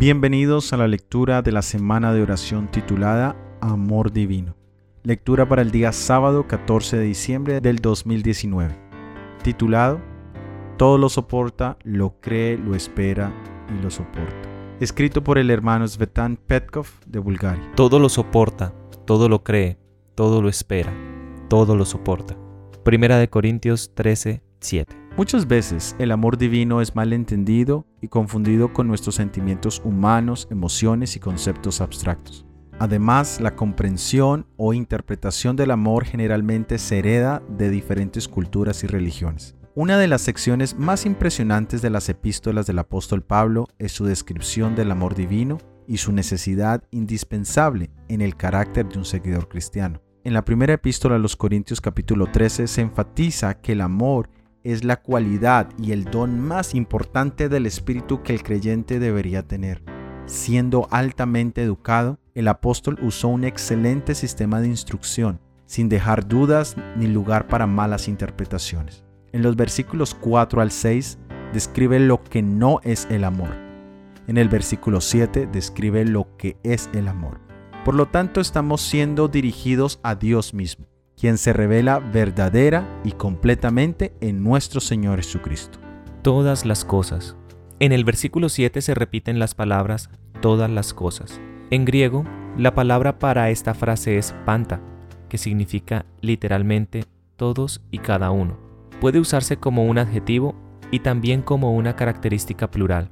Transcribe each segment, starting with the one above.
Bienvenidos a la lectura de la semana de oración titulada Amor Divino. Lectura para el día sábado 14 de diciembre del 2019. Titulado Todo lo soporta, lo cree, lo espera y lo soporta. Escrito por el hermano Svetan Petkov de Bulgaria. Todo lo soporta, todo lo cree, todo lo espera, todo lo soporta. Primera de Corintios 13, 7. Muchas veces el amor divino es mal entendido y confundido con nuestros sentimientos humanos, emociones y conceptos abstractos. Además, la comprensión o interpretación del amor generalmente se hereda de diferentes culturas y religiones. Una de las secciones más impresionantes de las epístolas del apóstol Pablo es su descripción del amor divino y su necesidad indispensable en el carácter de un seguidor cristiano. En la primera epístola a los Corintios capítulo 13 se enfatiza que el amor es la cualidad y el don más importante del espíritu que el creyente debería tener. Siendo altamente educado, el apóstol usó un excelente sistema de instrucción, sin dejar dudas ni lugar para malas interpretaciones. En los versículos 4 al 6 describe lo que no es el amor. En el versículo 7 describe lo que es el amor. Por lo tanto, estamos siendo dirigidos a Dios mismo quien se revela verdadera y completamente en nuestro Señor Jesucristo. Todas las cosas. En el versículo 7 se repiten las palabras todas las cosas. En griego, la palabra para esta frase es panta, que significa literalmente todos y cada uno. Puede usarse como un adjetivo y también como una característica plural.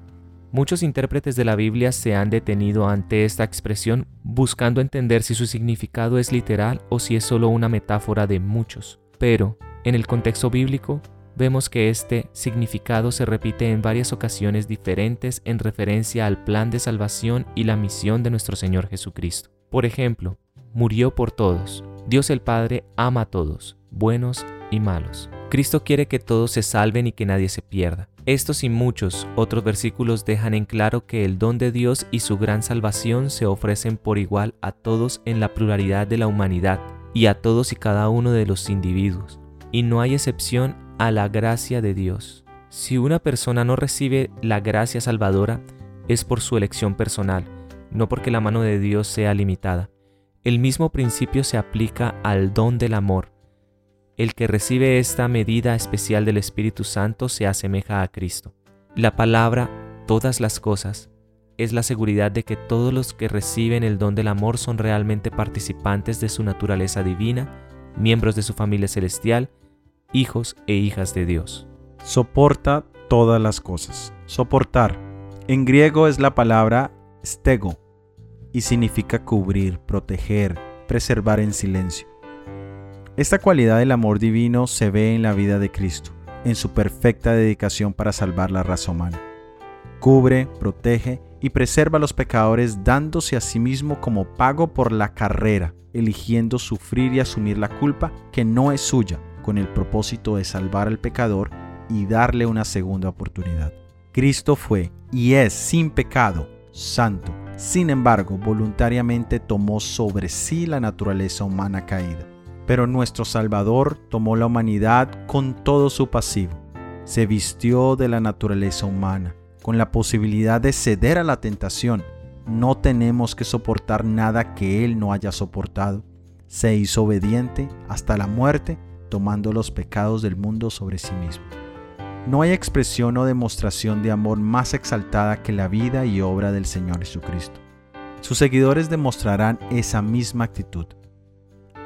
Muchos intérpretes de la Biblia se han detenido ante esta expresión buscando entender si su significado es literal o si es solo una metáfora de muchos. Pero, en el contexto bíblico, vemos que este significado se repite en varias ocasiones diferentes en referencia al plan de salvación y la misión de nuestro Señor Jesucristo. Por ejemplo, murió por todos. Dios el Padre ama a todos, buenos y malos. Cristo quiere que todos se salven y que nadie se pierda. Estos y muchos otros versículos dejan en claro que el don de Dios y su gran salvación se ofrecen por igual a todos en la pluralidad de la humanidad y a todos y cada uno de los individuos, y no hay excepción a la gracia de Dios. Si una persona no recibe la gracia salvadora, es por su elección personal, no porque la mano de Dios sea limitada. El mismo principio se aplica al don del amor el que recibe esta medida especial del Espíritu Santo se asemeja a Cristo. La palabra todas las cosas es la seguridad de que todos los que reciben el don del amor son realmente participantes de su naturaleza divina, miembros de su familia celestial, hijos e hijas de Dios. Soporta todas las cosas. Soportar. En griego es la palabra stego y significa cubrir, proteger, preservar en silencio. Esta cualidad del amor divino se ve en la vida de Cristo, en su perfecta dedicación para salvar la raza humana. Cubre, protege y preserva a los pecadores dándose a sí mismo como pago por la carrera, eligiendo sufrir y asumir la culpa que no es suya, con el propósito de salvar al pecador y darle una segunda oportunidad. Cristo fue y es sin pecado, santo. Sin embargo, voluntariamente tomó sobre sí la naturaleza humana caída pero nuestro Salvador tomó la humanidad con todo su pasivo. Se vistió de la naturaleza humana, con la posibilidad de ceder a la tentación. No tenemos que soportar nada que Él no haya soportado. Se hizo obediente hasta la muerte, tomando los pecados del mundo sobre sí mismo. No hay expresión o demostración de amor más exaltada que la vida y obra del Señor Jesucristo. Sus seguidores demostrarán esa misma actitud.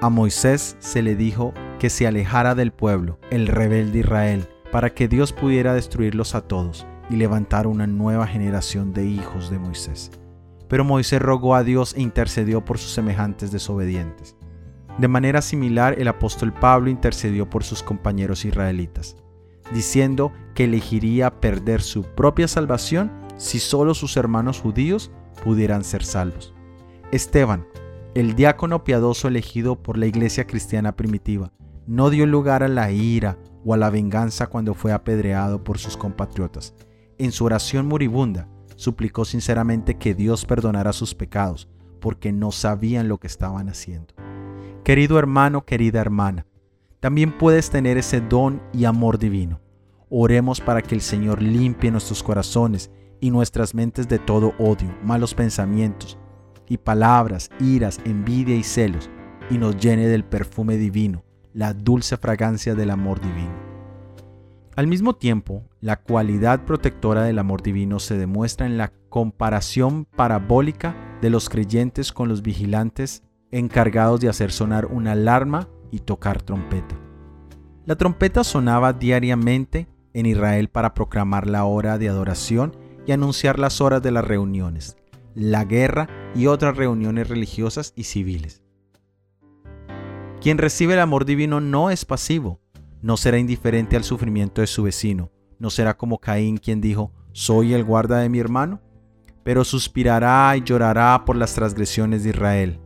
A Moisés se le dijo que se alejara del pueblo, el rebelde Israel, para que Dios pudiera destruirlos a todos y levantar una nueva generación de hijos de Moisés. Pero Moisés rogó a Dios e intercedió por sus semejantes desobedientes. De manera similar, el apóstol Pablo intercedió por sus compañeros israelitas, diciendo que elegiría perder su propia salvación si solo sus hermanos judíos pudieran ser salvos. Esteban, el diácono piadoso elegido por la iglesia cristiana primitiva no dio lugar a la ira o a la venganza cuando fue apedreado por sus compatriotas. En su oración moribunda, suplicó sinceramente que Dios perdonara sus pecados, porque no sabían lo que estaban haciendo. Querido hermano, querida hermana, también puedes tener ese don y amor divino. Oremos para que el Señor limpie nuestros corazones y nuestras mentes de todo odio, malos pensamientos y palabras, iras, envidia y celos, y nos llene del perfume divino, la dulce fragancia del amor divino. Al mismo tiempo, la cualidad protectora del amor divino se demuestra en la comparación parabólica de los creyentes con los vigilantes encargados de hacer sonar una alarma y tocar trompeta. La trompeta sonaba diariamente en Israel para proclamar la hora de adoración y anunciar las horas de las reuniones, la guerra y otras reuniones religiosas y civiles. Quien recibe el amor divino no es pasivo, no será indiferente al sufrimiento de su vecino, no será como Caín quien dijo, soy el guarda de mi hermano, pero suspirará y llorará por las transgresiones de Israel.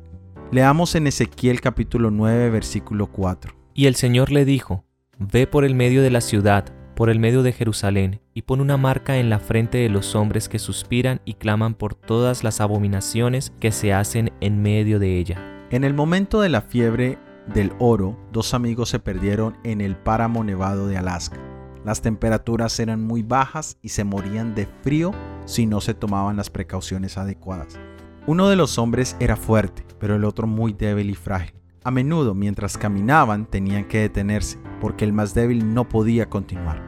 Leamos en Ezequiel capítulo 9 versículo 4. Y el Señor le dijo, Ve por el medio de la ciudad, por el medio de Jerusalén, y pon una marca en la frente de los hombres que suspiran y claman por todas las abominaciones que se hacen en medio de ella. En el momento de la fiebre del oro, dos amigos se perdieron en el páramo nevado de Alaska. Las temperaturas eran muy bajas y se morían de frío si no se tomaban las precauciones adecuadas. Uno de los hombres era fuerte, pero el otro muy débil y frágil. A menudo, mientras caminaban, tenían que detenerse, porque el más débil no podía continuar.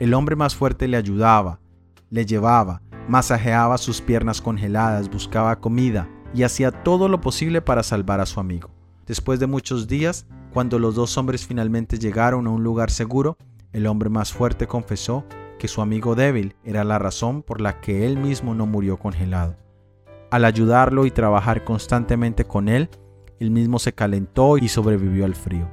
El hombre más fuerte le ayudaba, le llevaba, masajeaba sus piernas congeladas, buscaba comida y hacía todo lo posible para salvar a su amigo. Después de muchos días, cuando los dos hombres finalmente llegaron a un lugar seguro, el hombre más fuerte confesó que su amigo débil era la razón por la que él mismo no murió congelado. Al ayudarlo y trabajar constantemente con él, él mismo se calentó y sobrevivió al frío.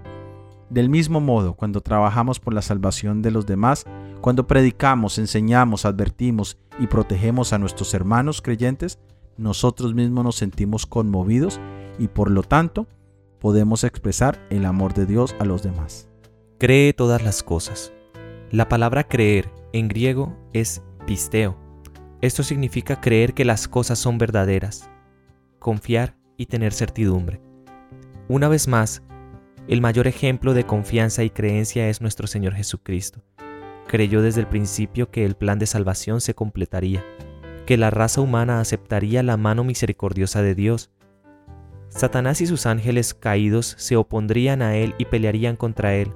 Del mismo modo, cuando trabajamos por la salvación de los demás, cuando predicamos, enseñamos, advertimos y protegemos a nuestros hermanos creyentes, nosotros mismos nos sentimos conmovidos y por lo tanto podemos expresar el amor de Dios a los demás. Cree todas las cosas. La palabra creer en griego es pisteo. Esto significa creer que las cosas son verdaderas, confiar y tener certidumbre. Una vez más, el mayor ejemplo de confianza y creencia es nuestro Señor Jesucristo. Creyó desde el principio que el plan de salvación se completaría, que la raza humana aceptaría la mano misericordiosa de Dios Satanás y sus ángeles caídos se opondrían a él y pelearían contra él,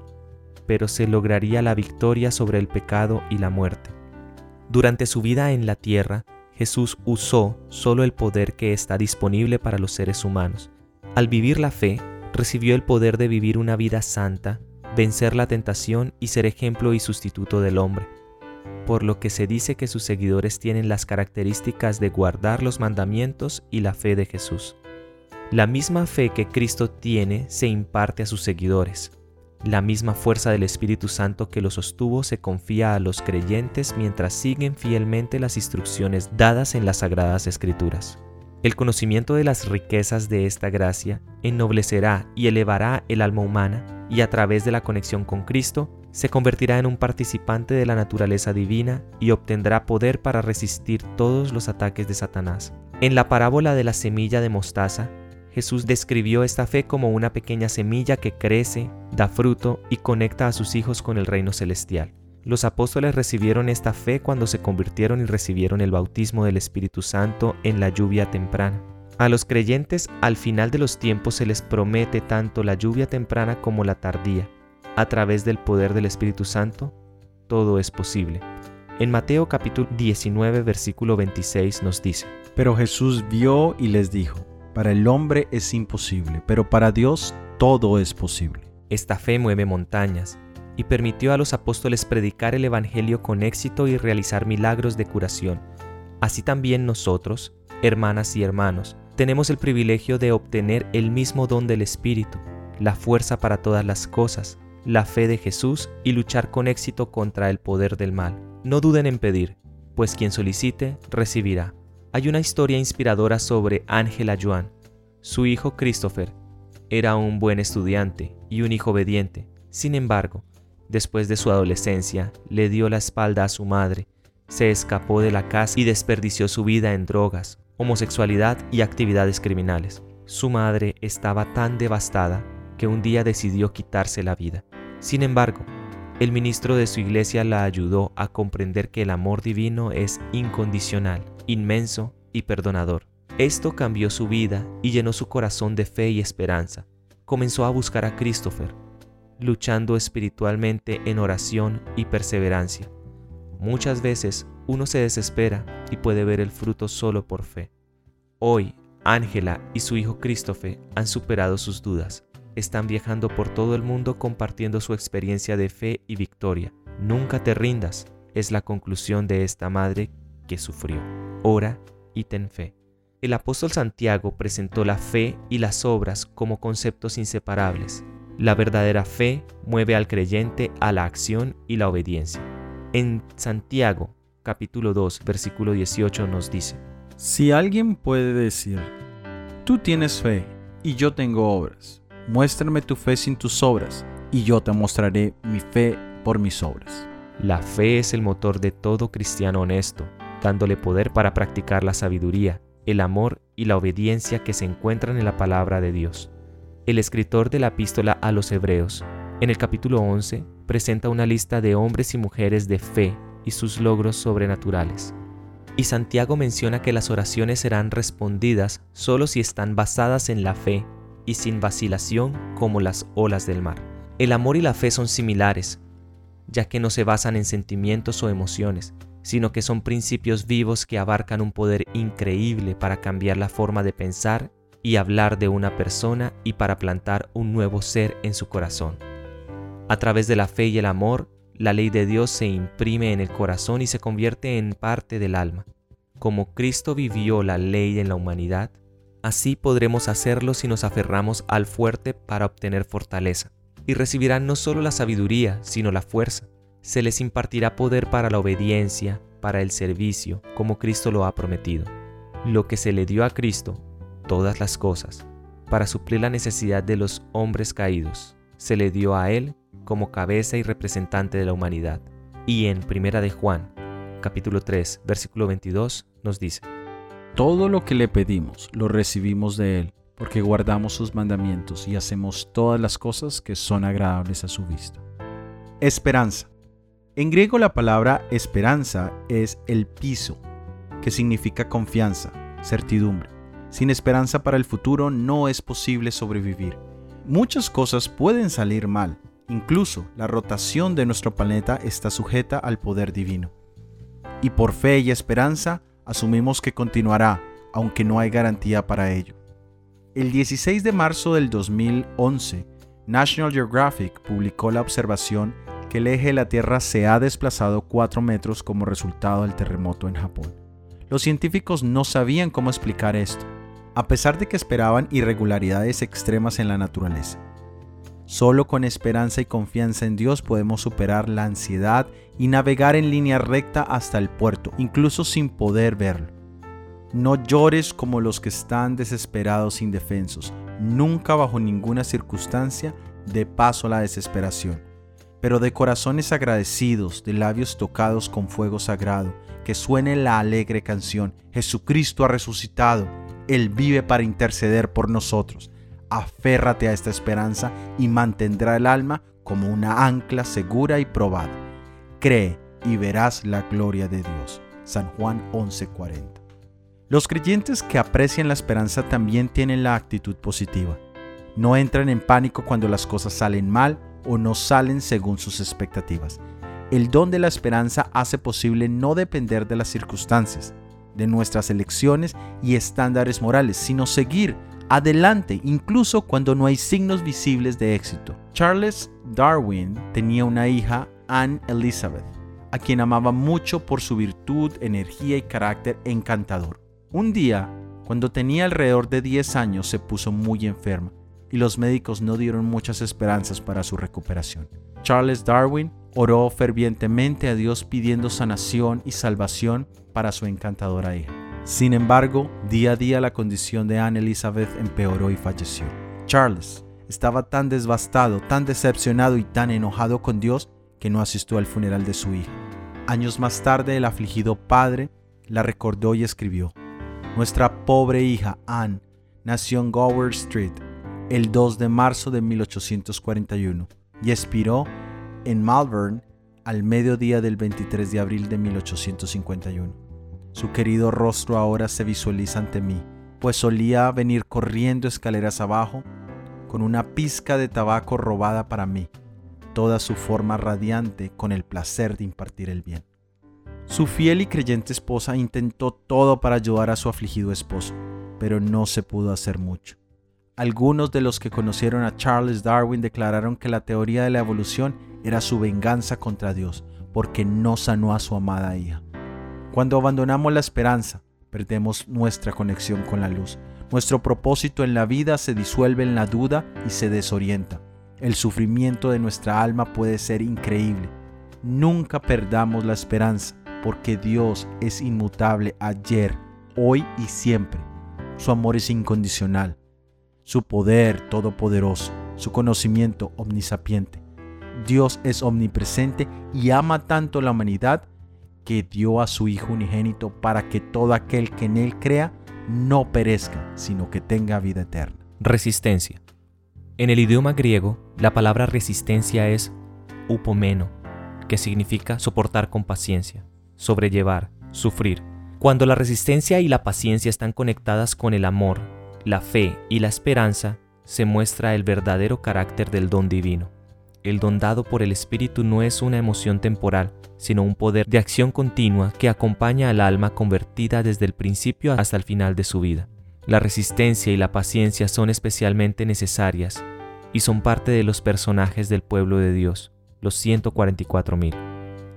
pero se lograría la victoria sobre el pecado y la muerte. Durante su vida en la tierra, Jesús usó solo el poder que está disponible para los seres humanos. Al vivir la fe, recibió el poder de vivir una vida santa, vencer la tentación y ser ejemplo y sustituto del hombre, por lo que se dice que sus seguidores tienen las características de guardar los mandamientos y la fe de Jesús. La misma fe que Cristo tiene se imparte a sus seguidores. La misma fuerza del Espíritu Santo que lo sostuvo se confía a los creyentes mientras siguen fielmente las instrucciones dadas en las Sagradas Escrituras. El conocimiento de las riquezas de esta gracia ennoblecerá y elevará el alma humana y a través de la conexión con Cristo se convertirá en un participante de la naturaleza divina y obtendrá poder para resistir todos los ataques de Satanás. En la parábola de la semilla de mostaza, Jesús describió esta fe como una pequeña semilla que crece, da fruto y conecta a sus hijos con el reino celestial. Los apóstoles recibieron esta fe cuando se convirtieron y recibieron el bautismo del Espíritu Santo en la lluvia temprana. A los creyentes al final de los tiempos se les promete tanto la lluvia temprana como la tardía. A través del poder del Espíritu Santo, todo es posible. En Mateo capítulo 19 versículo 26 nos dice, Pero Jesús vio y les dijo, para el hombre es imposible, pero para Dios todo es posible. Esta fe mueve montañas y permitió a los apóstoles predicar el Evangelio con éxito y realizar milagros de curación. Así también nosotros, hermanas y hermanos, tenemos el privilegio de obtener el mismo don del Espíritu, la fuerza para todas las cosas, la fe de Jesús y luchar con éxito contra el poder del mal. No duden en pedir, pues quien solicite, recibirá. Hay una historia inspiradora sobre Angela Joan. Su hijo Christopher era un buen estudiante y un hijo obediente. Sin embargo, después de su adolescencia, le dio la espalda a su madre, se escapó de la casa y desperdició su vida en drogas, homosexualidad y actividades criminales. Su madre estaba tan devastada que un día decidió quitarse la vida. Sin embargo, El ministro de su iglesia la ayudó a comprender que el amor divino es incondicional, inmenso y perdonador. Esto cambió su vida y llenó su corazón de fe y esperanza. Comenzó a buscar a Christopher, luchando espiritualmente en oración y perseverancia. Muchas veces uno se desespera y puede ver el fruto solo por fe. Hoy, Ángela y su hijo Christopher han superado sus dudas. Están viajando por todo el mundo compartiendo su experiencia de fe y victoria. Nunca te rindas, es la conclusión de esta madre que sufrió. Ora y ten fe. El apóstol Santiago presentó la fe y las obras como conceptos inseparables. La verdadera fe mueve al creyente a la acción y la obediencia. En Santiago, capítulo 2, versículo 18 nos dice, Si alguien puede decir, tú tienes fe y yo tengo obras, muéstrame tu fe sin tus obras y yo te mostraré mi fe por mis obras. La fe es el motor de todo cristiano honesto, dándole poder para practicar la sabiduría, el amor y la obediencia que se encuentran en la palabra de Dios. El escritor de la epístola a los Hebreos, en el capítulo 11, presenta una lista de hombres y mujeres de fe y sus logros sobrenaturales. Y Santiago menciona que las oraciones serán respondidas solo si están basadas en la fe y sin vacilación como las olas del mar. El amor y la fe son similares, ya que no se basan en sentimientos o emociones, sino que son principios vivos que abarcan un poder increíble para cambiar la forma de pensar y hablar de una persona y para plantar un nuevo ser en su corazón. A través de la fe y el amor, la ley de Dios se imprime en el corazón y se convierte en parte del alma. Como Cristo vivió la ley en la humanidad, así podremos hacerlo si nos aferramos al fuerte para obtener fortaleza, y recibirán no solo la sabiduría, sino la fuerza se les impartirá poder para la obediencia, para el servicio, como Cristo lo ha prometido. Lo que se le dio a Cristo, todas las cosas, para suplir la necesidad de los hombres caídos, se le dio a Él como cabeza y representante de la humanidad. Y en Primera de Juan, capítulo 3, versículo 22, nos dice, Todo lo que le pedimos lo recibimos de Él, porque guardamos sus mandamientos y hacemos todas las cosas que son agradables a su vista. Esperanza. En griego la palabra esperanza es el piso, que significa confianza, certidumbre. Sin esperanza para el futuro no es posible sobrevivir. Muchas cosas pueden salir mal, incluso la rotación de nuestro planeta está sujeta al poder divino. Y por fe y esperanza asumimos que continuará, aunque no hay garantía para ello. El 16 de marzo del 2011, National Geographic publicó la observación que el eje de la Tierra se ha desplazado 4 metros como resultado del terremoto en Japón. Los científicos no sabían cómo explicar esto, a pesar de que esperaban irregularidades extremas en la naturaleza. Solo con esperanza y confianza en Dios podemos superar la ansiedad y navegar en línea recta hasta el puerto, incluso sin poder verlo. No llores como los que están desesperados e indefensos. Nunca bajo ninguna circunstancia de paso a la desesperación pero de corazones agradecidos, de labios tocados con fuego sagrado, que suene la alegre canción, Jesucristo ha resucitado, Él vive para interceder por nosotros. Aférrate a esta esperanza y mantendrá el alma como una ancla segura y probada. Cree y verás la gloria de Dios. San Juan 11:40. Los creyentes que aprecian la esperanza también tienen la actitud positiva. No entran en pánico cuando las cosas salen mal o no salen según sus expectativas. El don de la esperanza hace posible no depender de las circunstancias, de nuestras elecciones y estándares morales, sino seguir adelante incluso cuando no hay signos visibles de éxito. Charles Darwin tenía una hija, Anne Elizabeth, a quien amaba mucho por su virtud, energía y carácter encantador. Un día, cuando tenía alrededor de 10 años, se puso muy enferma y los médicos no dieron muchas esperanzas para su recuperación. Charles Darwin oró fervientemente a Dios pidiendo sanación y salvación para su encantadora hija. Sin embargo, día a día la condición de Anne Elizabeth empeoró y falleció. Charles estaba tan devastado, tan decepcionado y tan enojado con Dios que no asistió al funeral de su hija. Años más tarde, el afligido padre la recordó y escribió, Nuestra pobre hija Anne nació en Gower Street el 2 de marzo de 1841 y expiró en Malvern al mediodía del 23 de abril de 1851. Su querido rostro ahora se visualiza ante mí, pues solía venir corriendo escaleras abajo con una pizca de tabaco robada para mí, toda su forma radiante con el placer de impartir el bien. Su fiel y creyente esposa intentó todo para ayudar a su afligido esposo, pero no se pudo hacer mucho. Algunos de los que conocieron a Charles Darwin declararon que la teoría de la evolución era su venganza contra Dios, porque no sanó a su amada hija. Cuando abandonamos la esperanza, perdemos nuestra conexión con la luz. Nuestro propósito en la vida se disuelve en la duda y se desorienta. El sufrimiento de nuestra alma puede ser increíble. Nunca perdamos la esperanza, porque Dios es inmutable ayer, hoy y siempre. Su amor es incondicional, su poder todopoderoso, su conocimiento omnisapiente. Dios es omnipresente y ama tanto la humanidad que dio a su Hijo unigénito para que todo aquel que en Él crea no perezca, sino que tenga vida eterna. Resistencia. En el idioma griego, la palabra resistencia es upomeno, que significa soportar con paciencia, sobrellevar, sufrir. Cuando la resistencia y la paciencia están conectadas con el amor, la fe y la esperanza, se muestra el verdadero carácter del don divino. El don dado por el Espíritu no es una emoción temporal, sino un poder de acción continua que acompaña al alma convertida desde el principio hasta el final de su vida. La resistencia y la paciencia son especialmente necesarias y son parte de los personajes del pueblo de Dios, los 144.000.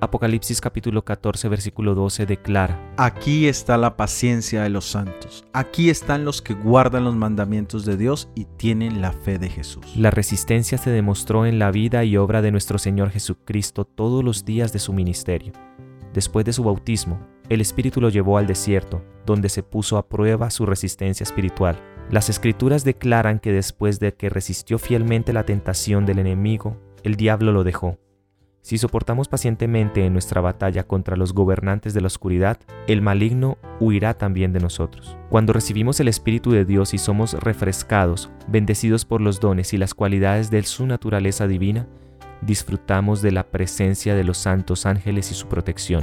Apocalipsis capítulo 14 versículo 12 declara, Aquí está la paciencia de los santos, aquí están los que guardan los mandamientos de Dios y tienen la fe de Jesús. La resistencia se demostró en la vida y obra de nuestro Señor Jesucristo todos los días de su ministerio. Después de su bautismo, el Espíritu lo llevó al desierto, donde se puso a prueba su resistencia espiritual. Las escrituras declaran que después de que resistió fielmente la tentación del enemigo, el diablo lo dejó si soportamos pacientemente en nuestra batalla contra los gobernantes de la oscuridad, el maligno huirá también de nosotros. Cuando recibimos el Espíritu de Dios y somos refrescados, bendecidos por los dones y las cualidades de su naturaleza divina, disfrutamos de la presencia de los santos ángeles y su protección.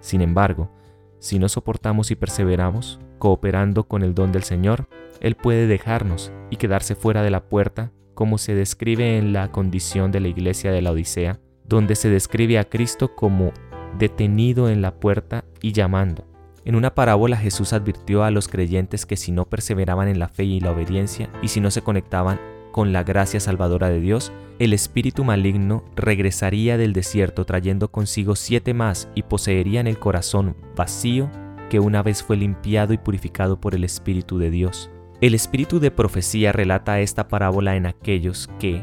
Sin embargo, si no soportamos y perseveramos, cooperando con el don del Señor, Él puede dejarnos y quedarse fuera de la puerta, como se describe en la condición de la iglesia de la Odisea, donde se describe a Cristo como detenido en la puerta y llamando. En una parábola Jesús advirtió a los creyentes que si no perseveraban en la fe y la obediencia y si no se conectaban con la gracia salvadora de Dios, el espíritu maligno regresaría del desierto trayendo consigo siete más y poseerían el corazón vacío que una vez fue limpiado y purificado por el Espíritu de Dios. El espíritu de profecía relata esta parábola en aquellos que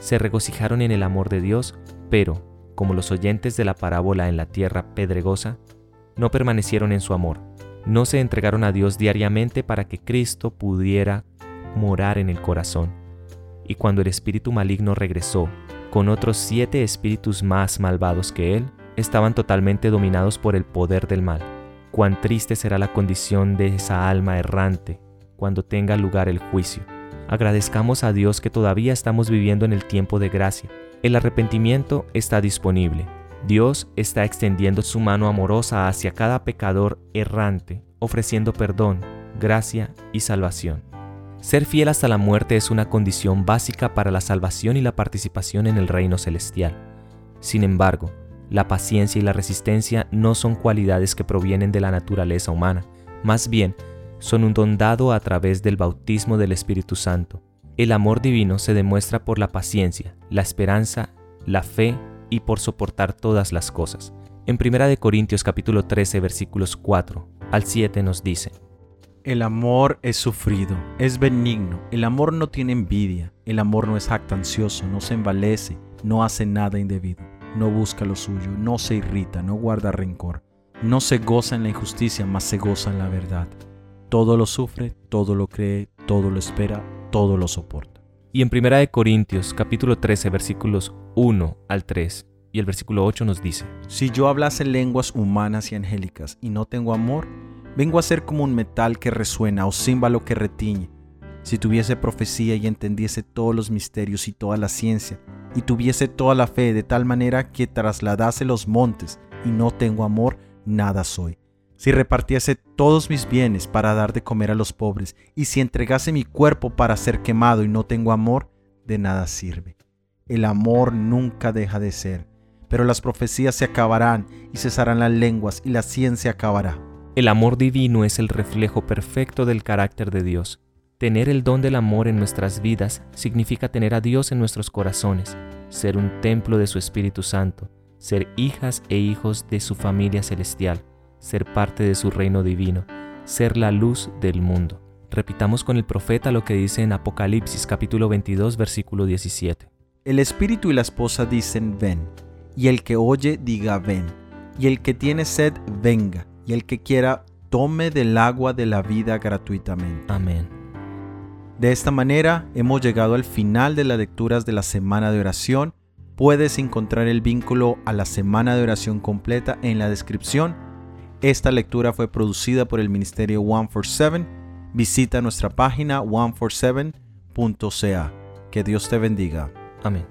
se regocijaron en el amor de Dios pero, como los oyentes de la parábola en la tierra pedregosa, no permanecieron en su amor, no se entregaron a Dios diariamente para que Cristo pudiera morar en el corazón. Y cuando el espíritu maligno regresó, con otros siete espíritus más malvados que él, estaban totalmente dominados por el poder del mal. Cuán triste será la condición de esa alma errante cuando tenga lugar el juicio. Agradezcamos a Dios que todavía estamos viviendo en el tiempo de gracia el arrepentimiento está disponible. Dios está extendiendo su mano amorosa hacia cada pecador errante, ofreciendo perdón, gracia y salvación. Ser fiel hasta la muerte es una condición básica para la salvación y la participación en el reino celestial. Sin embargo, la paciencia y la resistencia no son cualidades que provienen de la naturaleza humana, más bien son un don dado a través del bautismo del Espíritu Santo. El amor divino se demuestra por la paciencia, la esperanza, la fe y por soportar todas las cosas. En 1 Corintios capítulo 13 versículos 4 al 7 nos dice, El amor es sufrido, es benigno, el amor no tiene envidia, el amor no es jactancioso, no se envalece, no hace nada indebido, no busca lo suyo, no se irrita, no guarda rencor, no se goza en la injusticia, mas se goza en la verdad. Todo lo sufre, todo lo cree, todo lo espera, todo lo soporta. Y en 1 Corintios capítulo 13 versículos 1 al 3 y el versículo 8 nos dice, Si yo hablase lenguas humanas y angélicas y no tengo amor, vengo a ser como un metal que resuena o címbalo que retiñe. Si tuviese profecía y entendiese todos los misterios y toda la ciencia, y tuviese toda la fe de tal manera que trasladase los montes, y no tengo amor, nada soy. Si repartiese todos mis bienes para dar de comer a los pobres, y si entregase mi cuerpo para ser quemado y no tengo amor, de nada sirve. El amor nunca deja de ser, pero las profecías se acabarán y cesarán las lenguas y la ciencia acabará. El amor divino es el reflejo perfecto del carácter de Dios. Tener el don del amor en nuestras vidas significa tener a Dios en nuestros corazones, ser un templo de su Espíritu Santo, ser hijas e hijos de su familia celestial, ser parte de su reino divino, ser la luz del mundo. Repitamos con el profeta lo que dice en Apocalipsis capítulo 22 versículo 17. El Espíritu y la esposa dicen ven, y el que oye diga ven, y el que tiene sed venga, y el que quiera tome del agua de la vida gratuitamente. Amén. De esta manera hemos llegado al final de las lecturas de la semana de oración. Puedes encontrar el vínculo a la semana de oración completa en la descripción. Esta lectura fue producida por el Ministerio 147. Visita nuestra página 147.ca. Que Dios te bendiga. Amén.